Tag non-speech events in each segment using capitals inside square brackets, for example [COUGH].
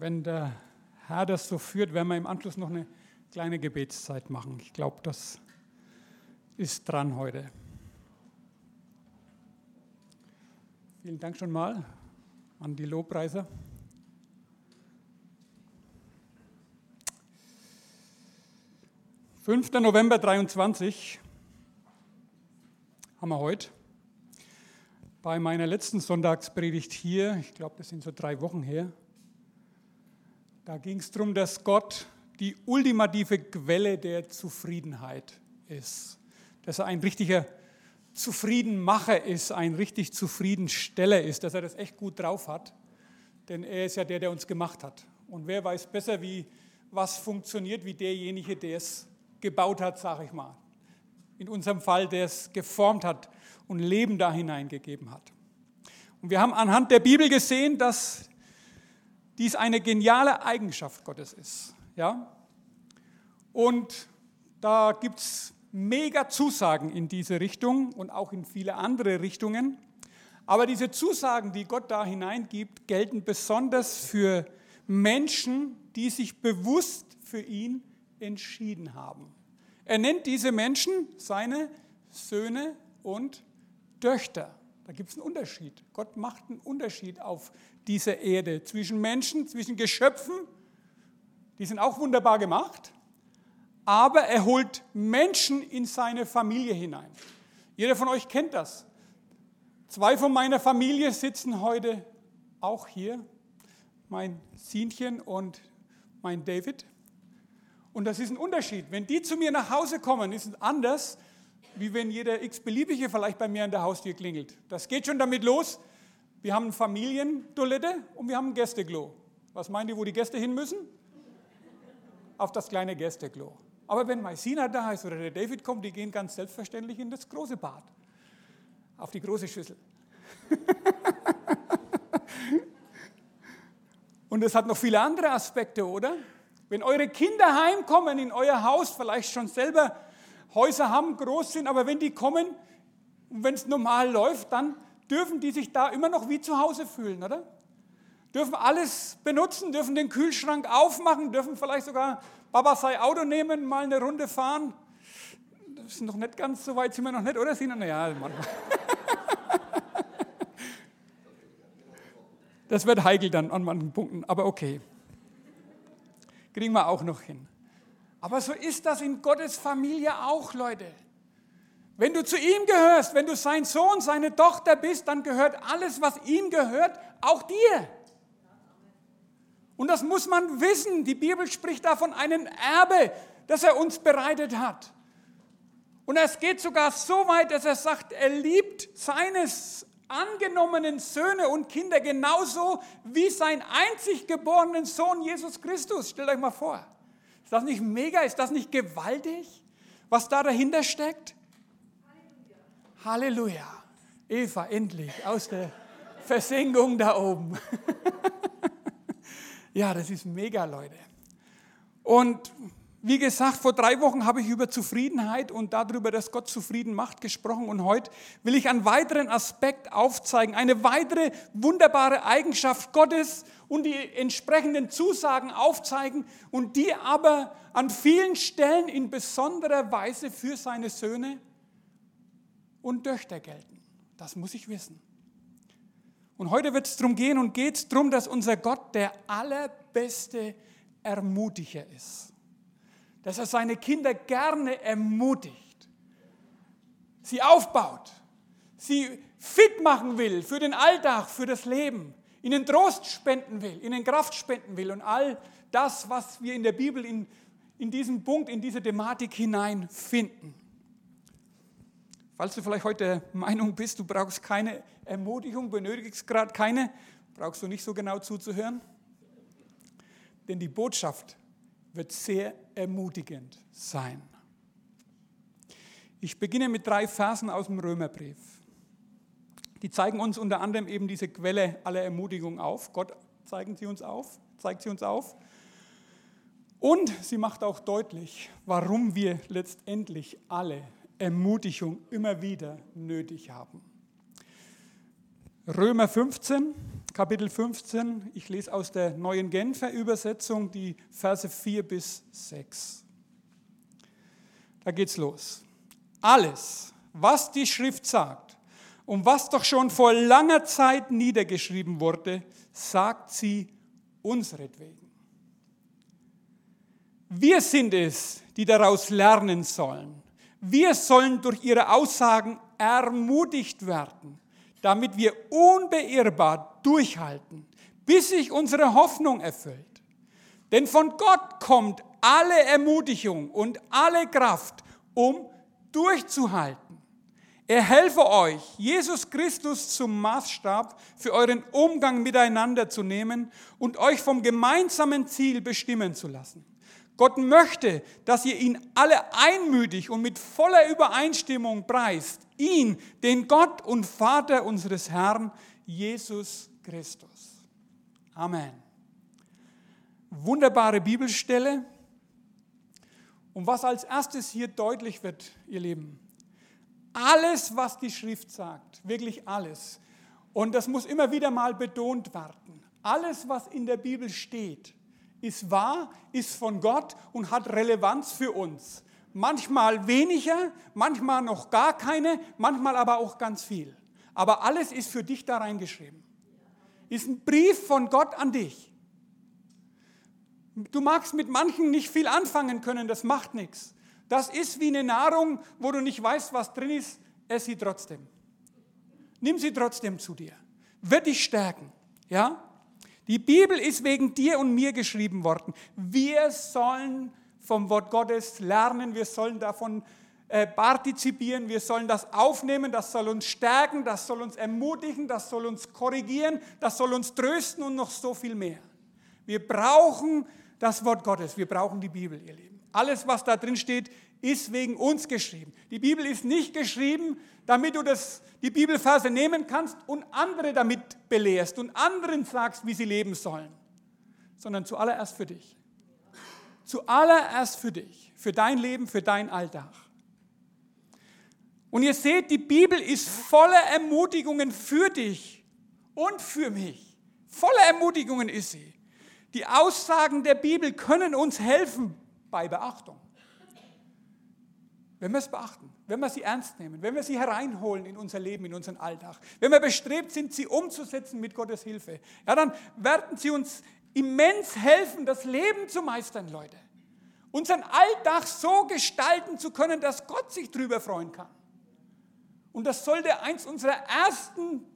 wenn der Herr das so führt, werden wir im Anschluss noch eine kleine Gebetszeit machen. Ich glaube, das ist dran heute. Vielen Dank schon mal an die Lobpreiser. Fünfter November 23 haben wir heute. Bei meiner letzten Sonntagspredigt hier, ich glaube, das sind so drei Wochen her, da ging es darum, dass Gott die ultimative Quelle der Zufriedenheit ist. Dass er ein richtiger Zufriedenmacher ist, ein richtig Zufriedensteller ist, dass er das echt gut drauf hat. Denn er ist ja der, der uns gemacht hat. Und wer weiß besser, wie was funktioniert, wie derjenige, der es gebaut hat, sage ich mal. In unserem Fall, der es geformt hat und Leben da hineingegeben hat. Und wir haben anhand der Bibel gesehen, dass dies eine geniale Eigenschaft Gottes ist. Ja? Und da gibt es mega Zusagen in diese Richtung und auch in viele andere Richtungen. Aber diese Zusagen, die Gott da hineingibt, gelten besonders für Menschen, die sich bewusst für ihn entschieden haben. Er nennt diese Menschen seine Söhne und Töchter. Da gibt es einen Unterschied. Gott macht einen Unterschied auf dieser Erde zwischen Menschen, zwischen Geschöpfen, die sind auch wunderbar gemacht, aber er holt Menschen in seine Familie hinein. Jeder von euch kennt das. Zwei von meiner Familie sitzen heute auch hier, mein Sinchen und mein David. Und das ist ein Unterschied. Wenn die zu mir nach Hause kommen, ist es anders, wie wenn jeder x-beliebige vielleicht bei mir an der Haustür klingelt. Das geht schon damit los. Wir haben eine Familientoilette und wir haben ein Gästeklo. Was meint ihr, wo die Gäste hin müssen? Auf das kleine Gästeklo. Aber wenn Maisina da ist oder der David kommt, die gehen ganz selbstverständlich in das große Bad. Auf die große Schüssel. [LAUGHS] und es hat noch viele andere Aspekte, oder? Wenn eure Kinder heimkommen in euer Haus, vielleicht schon selber Häuser haben, groß sind, aber wenn die kommen und wenn es normal läuft, dann dürfen die sich da immer noch wie zu Hause fühlen, oder? Dürfen alles benutzen, dürfen den Kühlschrank aufmachen, dürfen vielleicht sogar Baba sei Auto nehmen, mal eine Runde fahren. Das ist noch nicht ganz so weit, sind wir noch nicht, oder? Sind wir, ja, manchmal. Das wird heikel dann an manchen Punkten, aber okay. Kriegen wir auch noch hin. Aber so ist das in Gottes Familie auch, Leute. Wenn du zu ihm gehörst, wenn du sein Sohn, seine Tochter bist, dann gehört alles, was ihm gehört, auch dir. Und das muss man wissen. Die Bibel spricht davon einem Erbe, das er uns bereitet hat. Und es geht sogar so weit, dass er sagt, er liebt seines angenommenen Söhne und Kinder genauso wie sein einzig geborenen Sohn Jesus Christus. Stellt euch mal vor. Ist das nicht mega? Ist das nicht gewaltig, was da dahinter steckt? Halleluja. Eva, endlich aus der Versenkung da oben. [LAUGHS] ja, das ist mega, Leute. Und wie gesagt, vor drei Wochen habe ich über Zufriedenheit und darüber, dass Gott zufrieden macht, gesprochen. Und heute will ich einen weiteren Aspekt aufzeigen, eine weitere wunderbare Eigenschaft Gottes und die entsprechenden Zusagen aufzeigen und die aber an vielen Stellen in besonderer Weise für seine Söhne und Töchter gelten. Das muss ich wissen. Und heute wird es darum gehen und geht es darum, dass unser Gott der allerbeste Ermutiger ist dass er seine Kinder gerne ermutigt, sie aufbaut, sie fit machen will für den Alltag, für das Leben, ihnen Trost spenden will, ihnen Kraft spenden will und all das, was wir in der Bibel in, in diesen Punkt, in diese Thematik hinein finden. Falls du vielleicht heute der Meinung bist, du brauchst keine Ermutigung, benötigst gerade keine, brauchst du nicht so genau zuzuhören. Denn die Botschaft wird sehr ermutigend sein. Ich beginne mit drei Versen aus dem Römerbrief. Die zeigen uns unter anderem eben diese Quelle aller Ermutigung auf. Gott zeigen sie uns auf, zeigt sie uns auf. Und sie macht auch deutlich, warum wir letztendlich alle Ermutigung immer wieder nötig haben. Römer 15, Kapitel 15. Ich lese aus der neuen Genfer Übersetzung die Verse 4 bis 6. Da geht's los. Alles, was die Schrift sagt und was doch schon vor langer Zeit niedergeschrieben wurde, sagt sie unsretwegen. Wir sind es, die daraus lernen sollen. Wir sollen durch ihre Aussagen ermutigt werden, damit wir unbeirrbar durchhalten, bis sich unsere Hoffnung erfüllt. Denn von Gott kommt alle Ermutigung und alle Kraft, um durchzuhalten. Er helfe euch, Jesus Christus zum Maßstab für euren Umgang miteinander zu nehmen und euch vom gemeinsamen Ziel bestimmen zu lassen. Gott möchte, dass ihr ihn alle einmütig und mit voller Übereinstimmung preist. Ihn, den Gott und Vater unseres Herrn, Jesus Christus. Amen. Wunderbare Bibelstelle. Und was als erstes hier deutlich wird, ihr Lieben, alles, was die Schrift sagt, wirklich alles, und das muss immer wieder mal betont werden, alles, was in der Bibel steht, ist wahr, ist von Gott und hat Relevanz für uns. Manchmal weniger, manchmal noch gar keine, manchmal aber auch ganz viel. Aber alles ist für dich da reingeschrieben. Ist ein Brief von Gott an dich. Du magst mit manchen nicht viel anfangen können, das macht nichts. Das ist wie eine Nahrung, wo du nicht weißt, was drin ist, ess sie trotzdem. Nimm sie trotzdem zu dir. Wird dich stärken. Ja? Die Bibel ist wegen dir und mir geschrieben worden. Wir sollen vom Wort Gottes lernen, wir sollen davon äh, partizipieren, wir sollen das aufnehmen, das soll uns stärken, das soll uns ermutigen, das soll uns korrigieren, das soll uns trösten und noch so viel mehr. Wir brauchen das Wort Gottes. Wir brauchen die Bibel, ihr Lieben. Alles, was da drin steht, ist wegen uns geschrieben. Die Bibel ist nicht geschrieben, damit du das, die Bibelverse nehmen kannst und andere damit belehrst und anderen sagst, wie sie leben sollen, sondern zuallererst für dich. Zuallererst für dich, für dein Leben, für dein Alltag. Und ihr seht, die Bibel ist voller Ermutigungen für dich und für mich. Voller Ermutigungen ist sie. Die Aussagen der Bibel können uns helfen bei Beachtung. Wenn wir es beachten, wenn wir sie ernst nehmen, wenn wir sie hereinholen in unser Leben, in unseren Alltag, wenn wir bestrebt sind, sie umzusetzen mit Gottes Hilfe, ja, dann werden sie uns immens helfen, das Leben zu meistern, Leute. Unseren Alltag so gestalten zu können, dass Gott sich drüber freuen kann. Und das sollte eins unserer ersten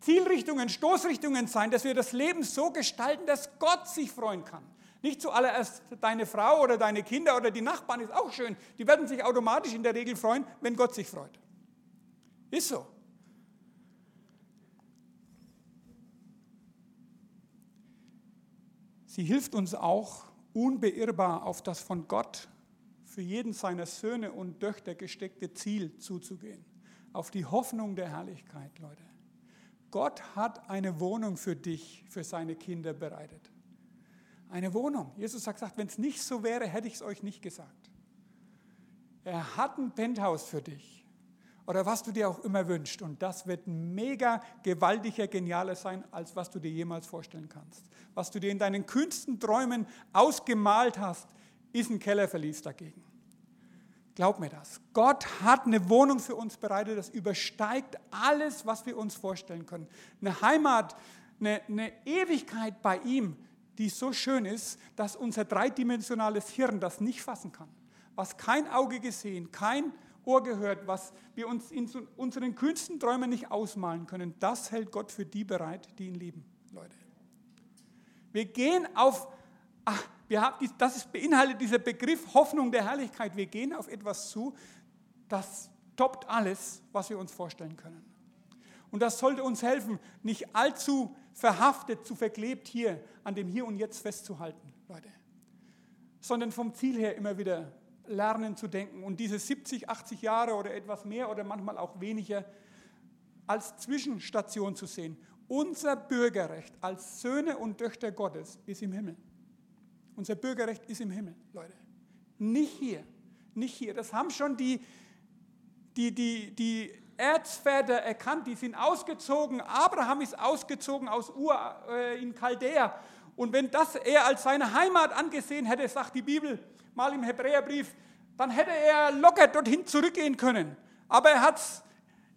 Zielrichtungen, Stoßrichtungen sein, dass wir das Leben so gestalten, dass Gott sich freuen kann. Nicht zuallererst deine Frau oder deine Kinder oder die Nachbarn ist auch schön. Die werden sich automatisch in der Regel freuen, wenn Gott sich freut. Ist so. Sie hilft uns auch, unbeirrbar auf das von Gott für jeden seiner Söhne und Töchter gesteckte Ziel zuzugehen. Auf die Hoffnung der Herrlichkeit, Leute. Gott hat eine Wohnung für dich, für seine Kinder bereitet. Eine Wohnung. Jesus hat gesagt, wenn es nicht so wäre, hätte ich es euch nicht gesagt. Er hat ein Penthouse für dich. Oder was du dir auch immer wünschst. Und das wird mega gewaltiger, genialer sein, als was du dir jemals vorstellen kannst. Was du dir in deinen kühnsten Träumen ausgemalt hast, ist ein Kellerverlies dagegen. Glaub mir das. Gott hat eine Wohnung für uns bereitet, das übersteigt alles, was wir uns vorstellen können. Eine Heimat, eine, eine Ewigkeit bei ihm, die so schön ist, dass unser dreidimensionales Hirn das nicht fassen kann. Was kein Auge gesehen, kein Ohr gehört, was wir uns in unseren kühnsten Träumen nicht ausmalen können, das hält Gott für die bereit, die ihn lieben, Leute. Wir gehen auf, ach, wir haben, das ist, beinhaltet dieser Begriff Hoffnung der Herrlichkeit. Wir gehen auf etwas zu, das toppt alles, was wir uns vorstellen können. Und das sollte uns helfen, nicht allzu verhaftet, zu verklebt hier an dem Hier und Jetzt festzuhalten, Leute. Sondern vom Ziel her immer wieder lernen zu denken und diese 70, 80 Jahre oder etwas mehr oder manchmal auch weniger als Zwischenstation zu sehen. Unser Bürgerrecht als Söhne und Töchter Gottes ist im Himmel. Unser Bürgerrecht ist im Himmel, Leute. Nicht hier. Nicht hier. Das haben schon die, die, die, die Erzväter erkannt, die sind ausgezogen. Abraham ist ausgezogen aus Ur äh, in Chaldea. Und wenn das er als seine Heimat angesehen hätte, sagt die Bibel mal im Hebräerbrief, dann hätte er locker dorthin zurückgehen können. Aber er hat es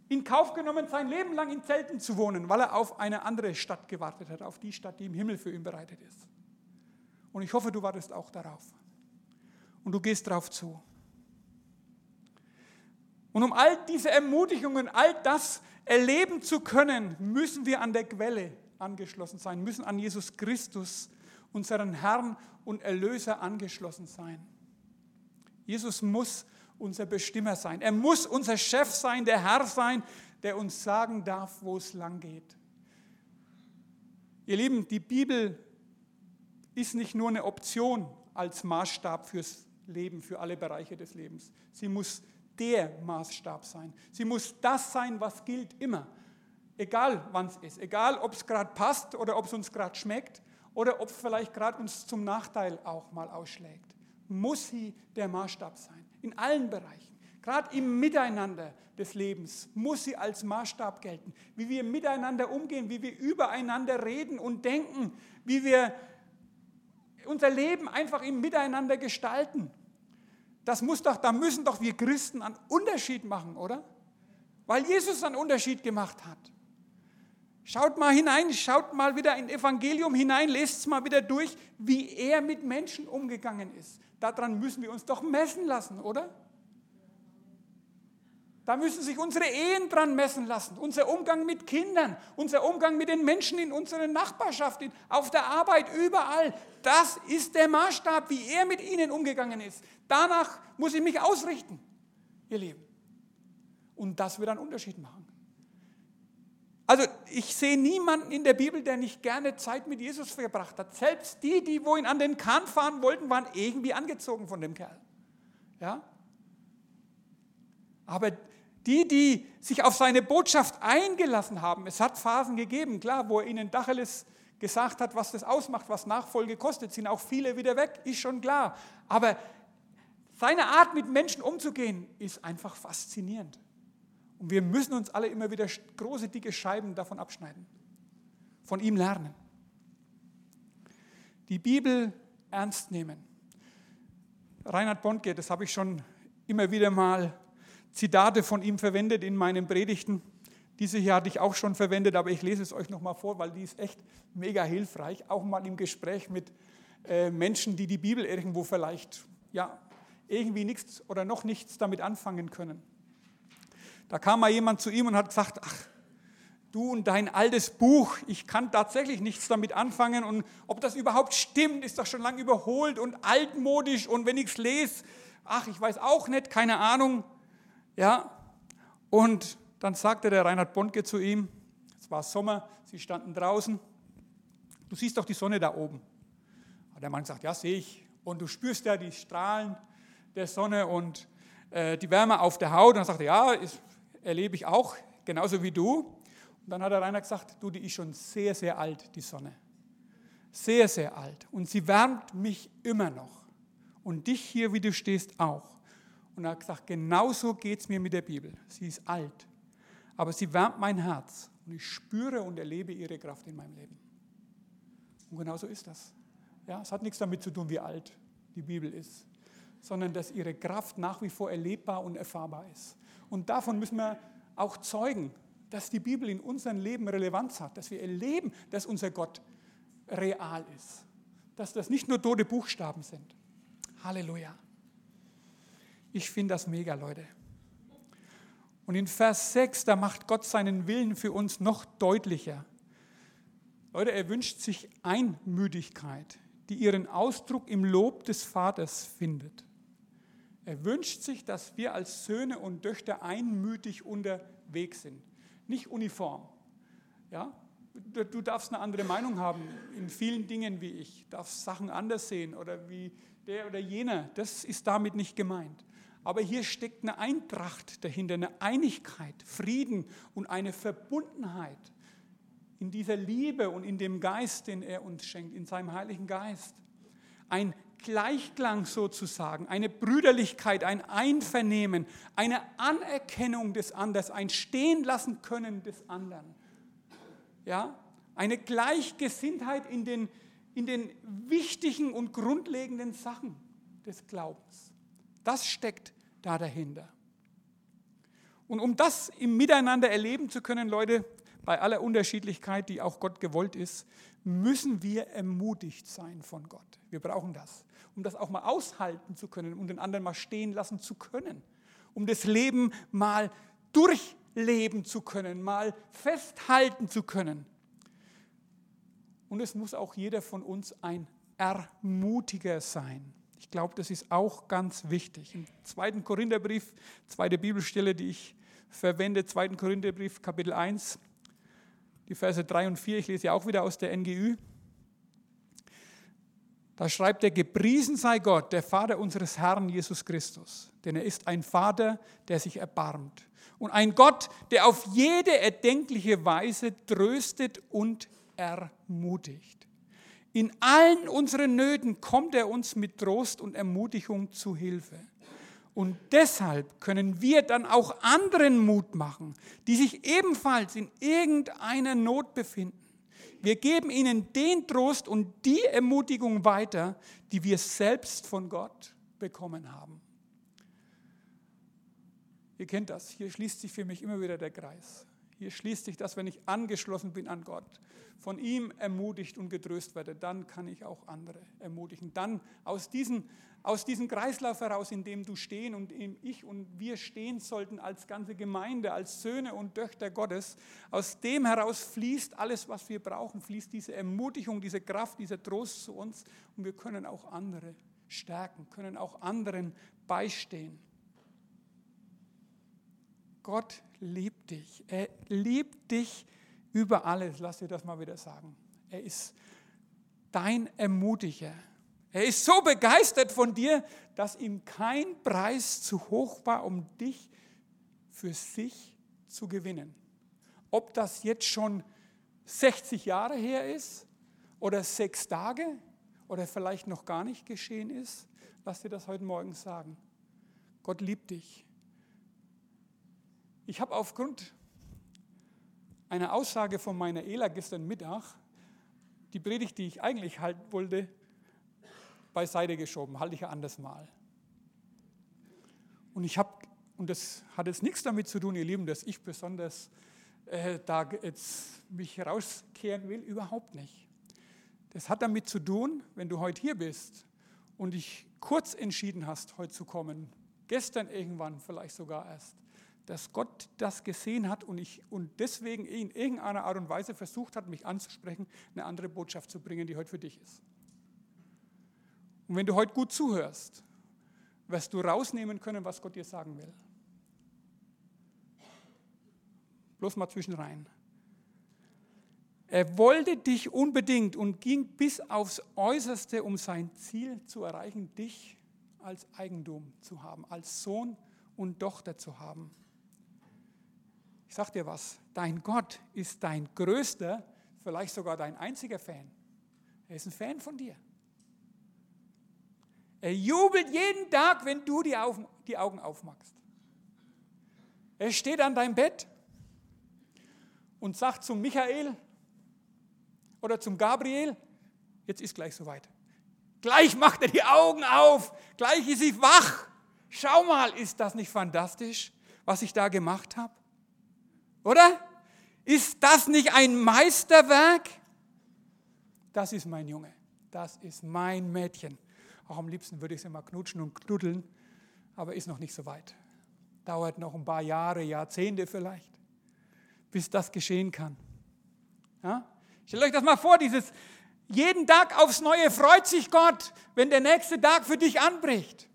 in Kauf genommen, sein Leben lang in Zelten zu wohnen, weil er auf eine andere Stadt gewartet hat, auf die Stadt, die im Himmel für ihn bereitet ist. Und ich hoffe, du wartest auch darauf. Und du gehst darauf zu. Und um all diese Ermutigungen, all das erleben zu können, müssen wir an der Quelle angeschlossen sein, müssen an Jesus Christus, unseren Herrn und Erlöser angeschlossen sein. Jesus muss unser Bestimmer sein. Er muss unser Chef sein, der Herr sein, der uns sagen darf, wo es lang geht. Ihr Lieben, die Bibel ist nicht nur eine Option als Maßstab fürs Leben, für alle Bereiche des Lebens. Sie muss der Maßstab sein. Sie muss das sein, was gilt immer. Egal wann es ist, egal ob es gerade passt oder ob es uns gerade schmeckt oder ob vielleicht gerade uns zum Nachteil auch mal ausschlägt. Muss sie der Maßstab sein. In allen Bereichen. Gerade im Miteinander des Lebens muss sie als Maßstab gelten. Wie wir miteinander umgehen, wie wir übereinander reden und denken, wie wir unser Leben einfach im Miteinander gestalten. Das muss doch, da müssen doch wir Christen einen Unterschied machen, oder? Weil Jesus einen Unterschied gemacht hat. Schaut mal hinein, schaut mal wieder in Evangelium hinein, lest es mal wieder durch, wie er mit Menschen umgegangen ist. Daran müssen wir uns doch messen lassen, oder? Da müssen sich unsere Ehen dran messen lassen, unser Umgang mit Kindern, unser Umgang mit den Menschen in unserer Nachbarschaft, auf der Arbeit, überall. Das ist der Maßstab, wie er mit ihnen umgegangen ist. Danach muss ich mich ausrichten, ihr Lieben. Und das wird einen Unterschied machen. Also ich sehe niemanden in der Bibel, der nicht gerne Zeit mit Jesus verbracht hat. Selbst die, die wohin an den Kahn fahren wollten, waren irgendwie angezogen von dem Kerl. Ja? Aber die, die sich auf seine Botschaft eingelassen haben, es hat Phasen gegeben, klar, wo er ihnen Dacheles gesagt hat, was das ausmacht, was Nachfolge kostet, sind auch viele wieder weg, ist schon klar. Aber seine Art, mit Menschen umzugehen, ist einfach faszinierend. Und wir müssen uns alle immer wieder große, dicke Scheiben davon abschneiden, von ihm lernen. Die Bibel ernst nehmen. Reinhard Bondke, das habe ich schon immer wieder mal Zitate von ihm verwendet in meinen Predigten. Diese hier hatte ich auch schon verwendet, aber ich lese es euch nochmal vor, weil die ist echt mega hilfreich, auch mal im Gespräch mit äh, Menschen, die die Bibel irgendwo vielleicht ja, irgendwie nichts oder noch nichts damit anfangen können. Da kam mal jemand zu ihm und hat gesagt, ach, du und dein altes Buch, ich kann tatsächlich nichts damit anfangen und ob das überhaupt stimmt, ist doch schon lange überholt und altmodisch und wenn ich es lese, ach, ich weiß auch nicht, keine Ahnung. Ja, und dann sagte der Reinhard Bondke zu ihm, es war Sommer, sie standen draußen, du siehst doch die Sonne da oben. Und der Mann sagt, ja, sehe ich. Und du spürst ja die Strahlen der Sonne und äh, die Wärme auf der Haut. Und dann sagte er, ja, ist, erlebe ich auch, genauso wie du. Und dann hat der Reinhard gesagt, du, die ist schon sehr, sehr alt, die Sonne. Sehr, sehr alt. Und sie wärmt mich immer noch. Und dich hier, wie du stehst, auch. Und er hat gesagt, genauso geht es mir mit der Bibel. Sie ist alt, aber sie wärmt mein Herz und ich spüre und erlebe ihre Kraft in meinem Leben. Und genauso ist das. Ja, es hat nichts damit zu tun, wie alt die Bibel ist, sondern dass ihre Kraft nach wie vor erlebbar und erfahrbar ist. Und davon müssen wir auch zeugen, dass die Bibel in unserem Leben Relevanz hat, dass wir erleben, dass unser Gott real ist, dass das nicht nur tote Buchstaben sind. Halleluja. Ich finde das mega, Leute. Und in Vers 6, da macht Gott seinen Willen für uns noch deutlicher. Leute, er wünscht sich Einmütigkeit, die ihren Ausdruck im Lob des Vaters findet. Er wünscht sich, dass wir als Söhne und Töchter einmütig unterwegs sind, nicht uniform. Ja? Du darfst eine andere Meinung haben in vielen Dingen wie ich, darfst Sachen anders sehen oder wie der oder jener. Das ist damit nicht gemeint. Aber hier steckt eine Eintracht dahinter, eine Einigkeit, Frieden und eine Verbundenheit in dieser Liebe und in dem Geist, den er uns schenkt, in seinem Heiligen Geist. Ein Gleichklang sozusagen, eine Brüderlichkeit, ein Einvernehmen, eine Anerkennung des anderen, ein Stehen können des anderen. Ja, eine Gleichgesinntheit in den, in den wichtigen und grundlegenden Sachen des Glaubens. Das steckt da dahinter. Und um das im Miteinander erleben zu können, Leute, bei aller Unterschiedlichkeit, die auch Gott gewollt ist, müssen wir ermutigt sein von Gott. Wir brauchen das, um das auch mal aushalten zu können, um den anderen mal stehen lassen zu können, um das Leben mal durchleben zu können, mal festhalten zu können. Und es muss auch jeder von uns ein Ermutiger sein. Ich glaube, das ist auch ganz wichtig. Im zweiten Korintherbrief, zweite Bibelstelle, die ich verwende, zweiten Korintherbrief, Kapitel 1, die Verse 3 und 4, ich lese auch wieder aus der NGÜ. Da schreibt er, gepriesen sei Gott, der Vater unseres Herrn Jesus Christus, denn er ist ein Vater, der sich erbarmt und ein Gott, der auf jede erdenkliche Weise tröstet und ermutigt. In allen unseren Nöten kommt er uns mit Trost und Ermutigung zu Hilfe. Und deshalb können wir dann auch anderen Mut machen, die sich ebenfalls in irgendeiner Not befinden. Wir geben ihnen den Trost und die Ermutigung weiter, die wir selbst von Gott bekommen haben. Ihr kennt das, hier schließt sich für mich immer wieder der Kreis. Hier schließt sich das, wenn ich angeschlossen bin an Gott, von ihm ermutigt und getröst werde, dann kann ich auch andere ermutigen. Dann aus diesem, aus diesem Kreislauf heraus, in dem du stehen und in ich und wir stehen sollten als ganze Gemeinde, als Söhne und Töchter Gottes, aus dem heraus fließt alles, was wir brauchen, fließt diese Ermutigung, diese Kraft, dieser Trost zu uns und wir können auch andere stärken, können auch anderen beistehen. Gott liebt dich. Er liebt dich über alles. Lass dir das mal wieder sagen. Er ist dein Ermutiger. Er ist so begeistert von dir, dass ihm kein Preis zu hoch war, um dich für sich zu gewinnen. Ob das jetzt schon 60 Jahre her ist oder sechs Tage oder vielleicht noch gar nicht geschehen ist, lass dir das heute Morgen sagen. Gott liebt dich. Ich habe aufgrund einer Aussage von meiner Ela gestern Mittag die Predigt, die ich eigentlich halten wollte, beiseite geschoben. Halte ich ja anders mal. Und ich habe, und das hat jetzt nichts damit zu tun, ihr Lieben, dass ich besonders äh, da jetzt mich rauskehren will, überhaupt nicht. Das hat damit zu tun, wenn du heute hier bist und dich kurz entschieden hast, heute zu kommen, gestern irgendwann vielleicht sogar erst, dass Gott das gesehen hat und, ich, und deswegen in irgendeiner Art und Weise versucht hat, mich anzusprechen, eine andere Botschaft zu bringen, die heute für dich ist. Und wenn du heute gut zuhörst, wirst du rausnehmen können, was Gott dir sagen will. Bloß mal zwischenrein. Er wollte dich unbedingt und ging bis aufs Äußerste, um sein Ziel zu erreichen, dich als Eigentum zu haben, als Sohn und Tochter zu haben. Ich sag dir was, dein Gott ist dein größter, vielleicht sogar dein einziger Fan. Er ist ein Fan von dir. Er jubelt jeden Tag, wenn du die, Augen, die Augen aufmachst. Er steht an deinem Bett und sagt zum Michael oder zum Gabriel, jetzt ist gleich soweit. Gleich macht er die Augen auf, gleich ist sie wach. Schau mal, ist das nicht fantastisch, was ich da gemacht habe? Oder? Ist das nicht ein Meisterwerk? Das ist mein Junge. Das ist mein Mädchen. Auch am liebsten würde ich sie mal knutschen und knuddeln, aber ist noch nicht so weit. Dauert noch ein paar Jahre, Jahrzehnte vielleicht, bis das geschehen kann. Ja? Stellt euch das mal vor, dieses jeden Tag aufs Neue freut sich Gott, wenn der nächste Tag für dich anbricht.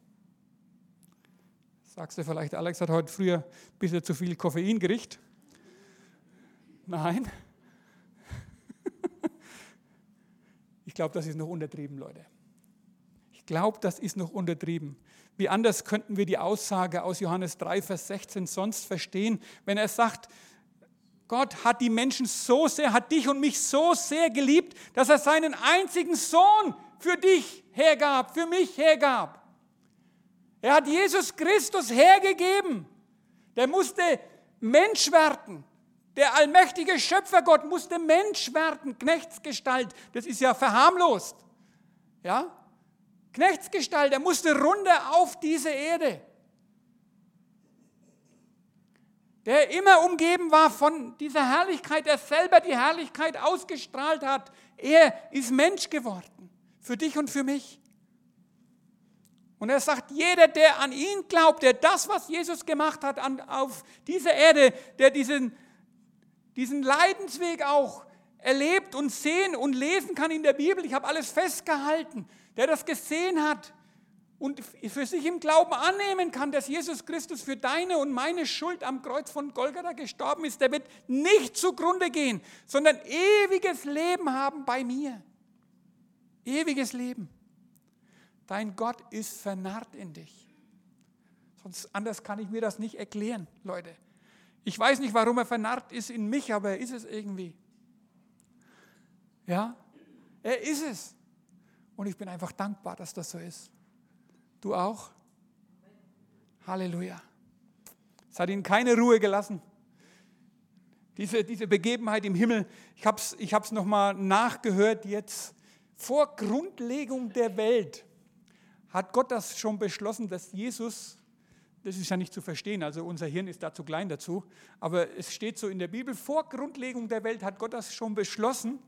Sagst du vielleicht, Alex hat heute früher ein bisschen zu viel Koffein gerichtet. Nein. [LAUGHS] Ich glaube, das ist noch untertrieben, Leute. Ich glaube, das ist noch untertrieben. Wie anders könnten wir die Aussage aus Johannes 3, Vers 16 sonst verstehen, wenn er sagt, Gott hat die Menschen so sehr, hat dich und mich so sehr geliebt, dass er seinen einzigen Sohn für dich hergab, für mich hergab. Er hat Jesus Christus hergegeben. Der musste Mensch werden. Der allmächtige Schöpfergott musste Mensch werden, Knechtsgestalt. Das ist ja verharmlost. Ja? Knechtsgestalt, er musste runter auf diese Erde. Der immer umgeben war von dieser Herrlichkeit, der selber die Herrlichkeit ausgestrahlt hat. Er ist Mensch geworden. Für dich und für mich. Und er sagt, jeder, der an ihn glaubt, der das, was Jesus gemacht hat an, auf dieser Erde, der diesen, diesen Leidensweg auch erlebt und sehen und lesen kann in der Bibel, ich habe alles festgehalten, der das gesehen hat und für sich im Glauben annehmen kann, dass Jesus Christus für deine und meine Schuld am Kreuz von Golgatha gestorben ist, der wird nicht zugrunde gehen, sondern ewiges Leben haben bei mir. Ewiges Leben. Dein Gott ist vernarrt in dich. Sonst anders kann ich mir das nicht erklären, Leute. Ich weiß nicht, warum er vernarrt ist in mich, aber er ist es irgendwie. Ja, er ist es. Und ich bin einfach dankbar, dass das so ist. Du auch? Halleluja. Es hat ihn keine Ruhe gelassen. Diese, diese Begebenheit im Himmel, ich habe es ich nochmal nachgehört jetzt. Vor Grundlegung der Welt hat Gott das schon beschlossen, dass Jesus, das ist ja nicht zu verstehen, also unser Hirn ist da zu klein dazu, aber es steht so in der Bibel, vor Grundlegung der Welt hat Gott das schon beschlossen,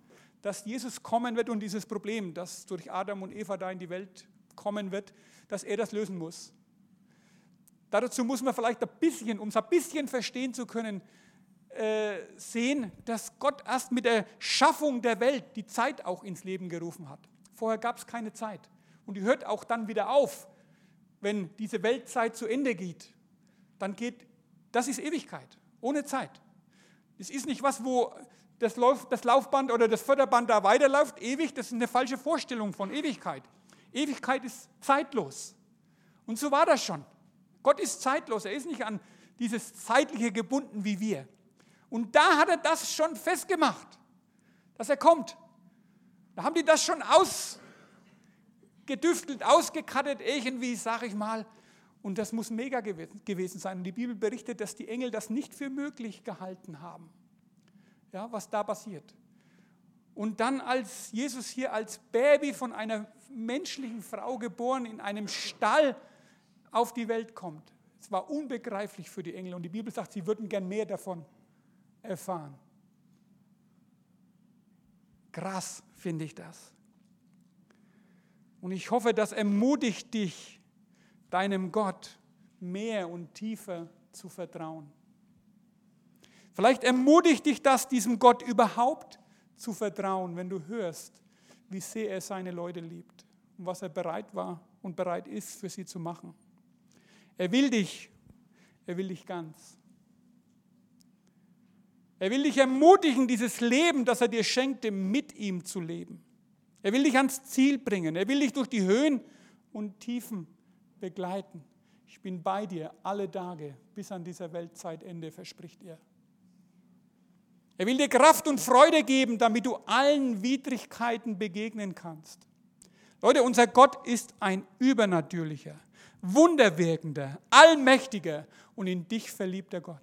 dass Jesus kommen wird und dieses Problem, das durch Adam und Eva da in die Welt kommen wird, dass er das lösen muss. Dazu muss man vielleicht ein bisschen, um es ein bisschen verstehen zu können, äh, sehen, dass Gott erst mit der Schaffung der Welt die Zeit auch ins Leben gerufen hat. Vorher gab es keine Zeit. Und die hört auch dann wieder auf, wenn diese Weltzeit zu Ende geht. Dann geht, das ist Ewigkeit, ohne Zeit. Es ist nicht was, wo das, Lauf, das Laufband oder das Förderband da weiterläuft, ewig, das ist eine falsche Vorstellung von Ewigkeit. Ewigkeit ist zeitlos. Und so war das schon. Gott ist zeitlos, er ist nicht an dieses Zeitliche gebunden wie wir. Und da hat er das schon festgemacht, dass er kommt. Da haben die das schon aus, gedüftelt, ausgekattet, irgendwie, sage ich mal. Und das muss mega gewesen sein. Und die Bibel berichtet, dass die Engel das nicht für möglich gehalten haben, ja, was da passiert. Und dann, als Jesus hier als Baby von einer menschlichen Frau geboren in einem Stall auf die Welt kommt, es war unbegreiflich für die Engel. Und die Bibel sagt, sie würden gern mehr davon erfahren. Krass finde ich das. Und ich hoffe, das ermutigt dich, deinem Gott mehr und tiefer zu vertrauen. Vielleicht ermutigt dich das, diesem Gott überhaupt zu vertrauen, wenn du hörst, wie sehr er seine Leute liebt und was er bereit war und bereit ist für sie zu machen. Er will dich, er will dich ganz. Er will dich ermutigen, dieses Leben, das er dir schenkte, mit ihm zu leben. Er will dich ans Ziel bringen. Er will dich durch die Höhen und Tiefen begleiten. Ich bin bei dir alle Tage bis an dieser Weltzeitende, verspricht er. Er will dir Kraft und Freude geben, damit du allen Widrigkeiten begegnen kannst. Leute, unser Gott ist ein übernatürlicher, wunderwirkender, allmächtiger und in dich verliebter Gott.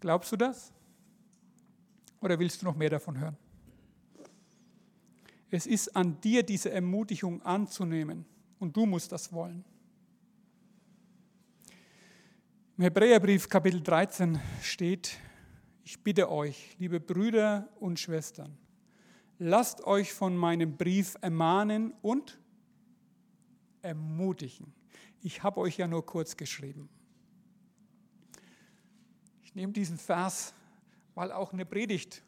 Glaubst du das? Oder willst du noch mehr davon hören? Es ist an dir, diese Ermutigung anzunehmen und du musst das wollen. Im Hebräerbrief Kapitel 13 steht, ich bitte euch, liebe Brüder und Schwestern, lasst euch von meinem Brief ermahnen und ermutigen. Ich habe euch ja nur kurz geschrieben. Ich nehme diesen Vers weil auch eine Predigt,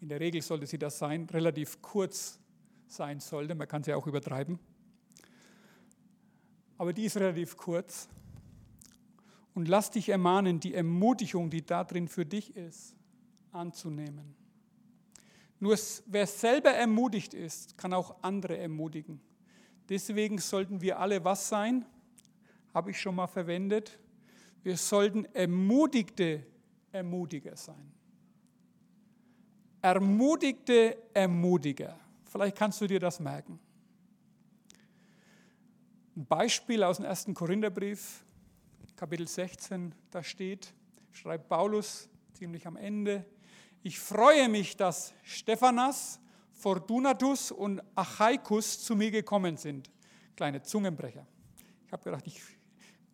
in der Regel sollte sie das sein, relativ kurz sein sollte. Man kann sie auch übertreiben. Aber die ist relativ kurz. Und lass dich ermahnen, die Ermutigung, die da drin für dich ist, anzunehmen. Nur wer selber ermutigt ist, kann auch andere ermutigen. Deswegen sollten wir alle was sein? Habe ich schon mal verwendet. Wir sollten ermutigte Ermutiger sein. Ermutigte Ermutiger. Vielleicht kannst du dir das merken. Ein Beispiel aus dem ersten Korintherbrief, Kapitel 16, da steht, schreibt Paulus ziemlich am Ende, ich freue mich, dass Stephanas, Fortunatus und Achaikus zu mir gekommen sind. Kleine Zungenbrecher. Ich habe gedacht, ich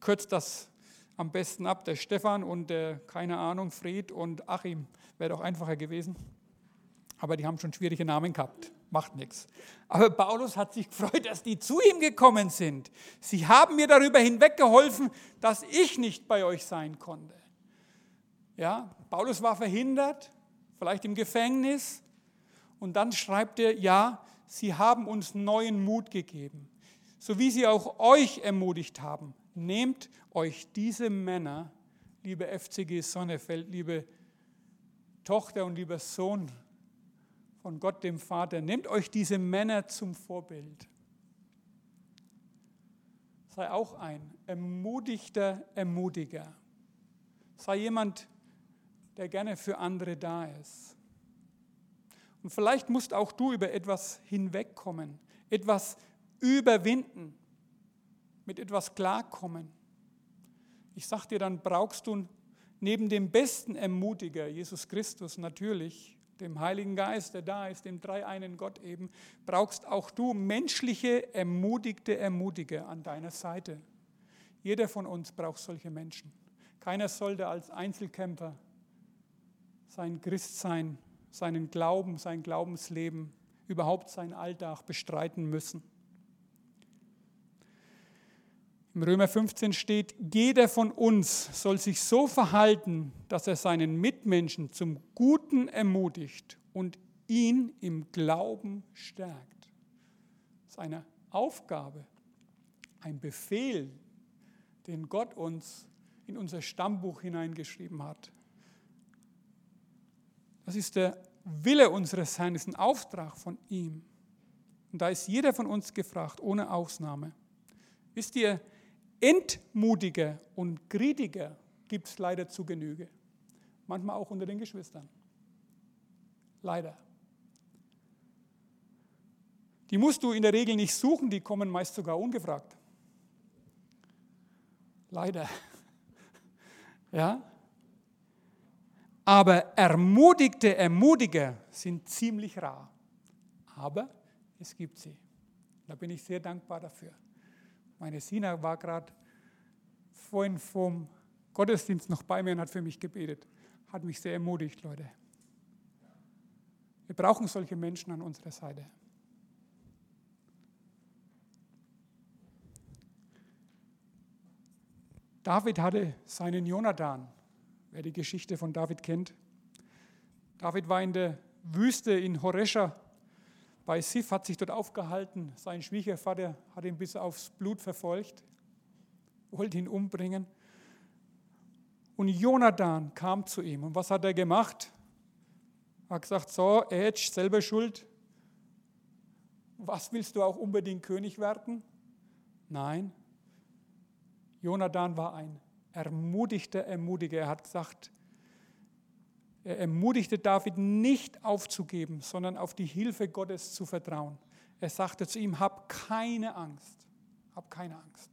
kürze das am besten ab. Der Stefan und der, keine Ahnung, Fred und Achim wäre doch einfacher gewesen. Aber die haben schon schwierige Namen gehabt. Macht nichts. Aber Paulus hat sich [LAUGHS] gefreut, dass die zu ihm gekommen sind. Sie haben mir darüber hinweggeholfen, dass ich nicht bei euch sein konnte. Ja, Paulus war verhindert, vielleicht im Gefängnis. Und dann schreibt er, ja, sie haben uns neuen Mut gegeben, so wie sie auch euch ermutigt haben. Nehmt euch diese Männer, liebe FCG Sonnefeld, liebe Tochter und lieber Sohn von Gott dem Vater, nehmt euch diese Männer zum Vorbild. Sei auch ein ermutigter Ermutiger. Sei jemand, der gerne für andere da ist. Und vielleicht musst auch du über etwas hinwegkommen, etwas überwinden, mit etwas klarkommen. Ich sage dir, dann brauchst du neben dem besten Ermutiger, Jesus Christus natürlich, dem Heiligen Geist, der da ist, dem dreieinen Gott eben, brauchst auch du menschliche, ermutigte Ermutiger an deiner Seite. Jeder von uns braucht solche Menschen. Keiner sollte als Einzelkämpfer sein Christsein, seinen Glauben, sein Glaubensleben, überhaupt seinen Alltag bestreiten müssen. Im Römer 15 steht, jeder von uns soll sich so verhalten, dass er seinen Mitmenschen zum Guten ermutigt und ihn im Glauben stärkt. Das ist eine Aufgabe, ein Befehl, den Gott uns in unser Stammbuch hineingeschrieben hat. Das ist der Wille unseres Herrn, ist ein Auftrag von ihm. Und da ist jeder von uns gefragt, ohne Ausnahme. Wisst ihr, Entmutiger und Kritiker gibt es leider zu Genüge. Manchmal auch unter den Geschwistern. Leider. Die musst du in der Regel nicht suchen, die kommen meist sogar ungefragt. Leider. [LAUGHS] Ja? Aber ermutigte Ermutiger sind ziemlich rar. Aber es gibt sie. Da bin ich sehr dankbar dafür. Meine Sina war gerade vorhin vom Gottesdienst noch bei mir und hat für mich gebetet. Hat mich sehr ermutigt, Leute. Wir brauchen solche Menschen an unserer Seite. David hatte seinen Jonathan wer die Geschichte von David kennt. David war in der Wüste in Horesha bei Sif, hat sich dort aufgehalten. Sein Schwiegervater hat ihn bis aufs Blut verfolgt, wollte ihn umbringen. Und Jonathan kam zu ihm. Und was hat er gemacht? Er hat gesagt, so, Edge, selber schuld. Was willst du auch unbedingt König werden? Nein. Jonathan war ein ermutigter Ermutiger. Er hat gesagt, er ermutigte David nicht aufzugeben, sondern auf die Hilfe Gottes zu vertrauen. Er sagte zu ihm, hab keine Angst, hab keine Angst.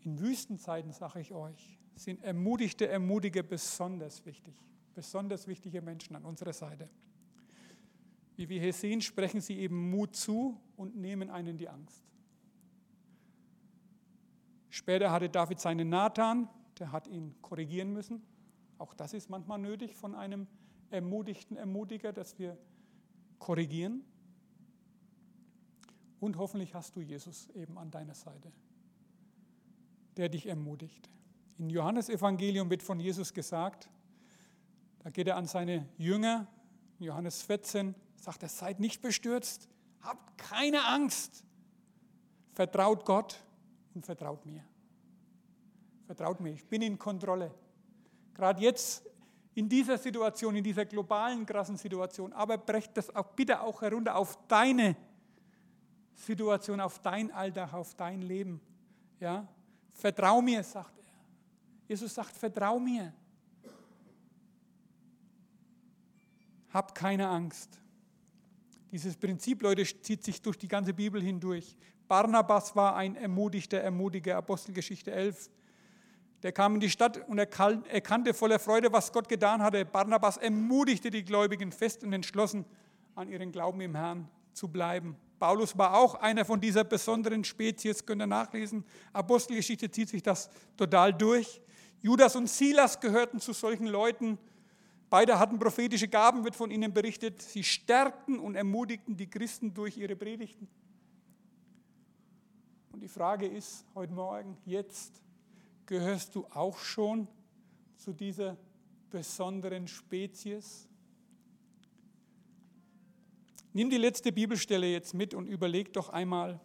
In Wüstenzeiten, sage ich euch, sind ermutigte Ermutiger besonders wichtig. Besonders wichtige Menschen an unserer Seite. Wie wir hier sehen, sprechen sie eben Mut zu und nehmen einen die Angst. Später hatte David seinen Nathan, der hat ihn korrigieren müssen. Auch das ist manchmal nötig von einem ermutigten Ermutiger, dass wir korrigieren. Und hoffentlich hast du Jesus eben an deiner Seite, der dich ermutigt. In Johannes Evangelium wird von Jesus gesagt, da geht er an seine Jünger, Johannes 14, sagt er, seid nicht bestürzt, habt keine Angst, vertraut Gott und vertraut mir. Vertraut mir, ich bin in Kontrolle. Gerade jetzt in dieser Situation, in dieser globalen krassen Situation, aber brecht das auch bitte auch herunter auf deine Situation, auf dein Alltag, auf dein Leben. Ja? Vertrau mir, sagt er. Jesus sagt, vertrau mir. hab keine Angst. Dieses Prinzip, Leute, zieht sich durch die ganze Bibel hindurch. Barnabas war ein ermutigter, ermutiger, Apostelgeschichte 11. Der kam in die Stadt und erkannte voller Freude, was Gott getan hatte. Barnabas ermutigte die Gläubigen fest und entschlossen, an ihren Glauben im Herrn zu bleiben. Paulus war auch einer von dieser besonderen Spezies, könnt ihr nachlesen. Apostelgeschichte zieht sich das total durch. Judas und Silas gehörten zu solchen Leuten. Beide hatten prophetische Gaben, wird von ihnen berichtet. Sie stärkten und ermutigten die Christen durch ihre Predigten. Und die Frage ist heute Morgen, jetzt, gehörst du auch schon zu dieser besonderen Spezies? Nimm die letzte Bibelstelle jetzt mit und überleg doch einmal,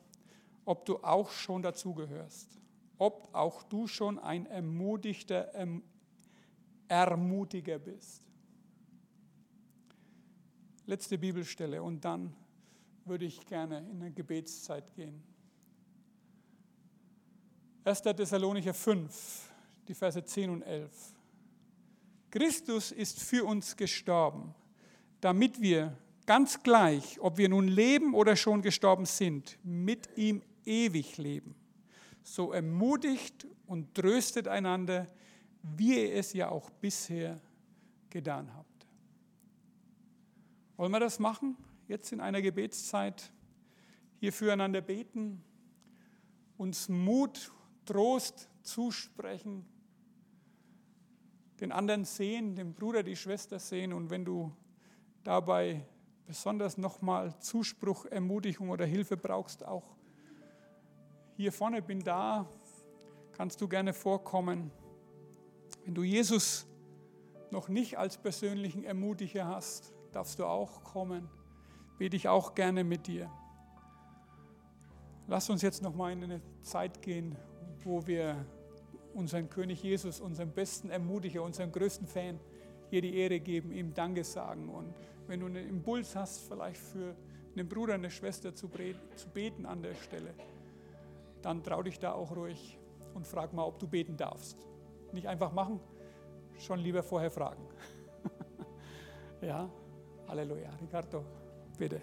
ob du auch schon dazugehörst. Ob auch du schon ein ermutigter erm-, Ermutiger bist. Letzte Bibelstelle und dann würde ich gerne in eine Gebetszeit gehen. 1. Thessalonicher 5, die Verse 10 und 11. Christus ist für uns gestorben, damit wir ganz gleich, ob wir nun leben oder schon gestorben sind, mit ihm ewig leben. So ermutigt und tröstet einander, wie ihr es ja auch bisher getan habt. Wollen wir das machen? Jetzt in einer Gebetszeit hier füreinander beten, uns Mut Trost zusprechen, den anderen sehen, den Bruder, die Schwester sehen und wenn du dabei besonders nochmal Zuspruch, Ermutigung oder Hilfe brauchst, auch hier vorne bin da, kannst du gerne vorkommen. Wenn du Jesus noch nicht als persönlichen Ermutiger hast, darfst du auch kommen. Bete ich auch gerne mit dir. Lass uns jetzt noch mal in eine Zeit gehen, wo wir unseren König Jesus, unseren besten Ermutiger, unseren größten Fan hier die Ehre geben, ihm Danke sagen. Und wenn du einen Impuls hast, vielleicht für einen Bruder, eine Schwester zu beten an der Stelle, dann trau dich da auch ruhig und frag mal, ob du beten darfst. Nicht einfach machen, schon lieber vorher fragen. [LAUGHS] ja, Halleluja. Ricardo, bitte.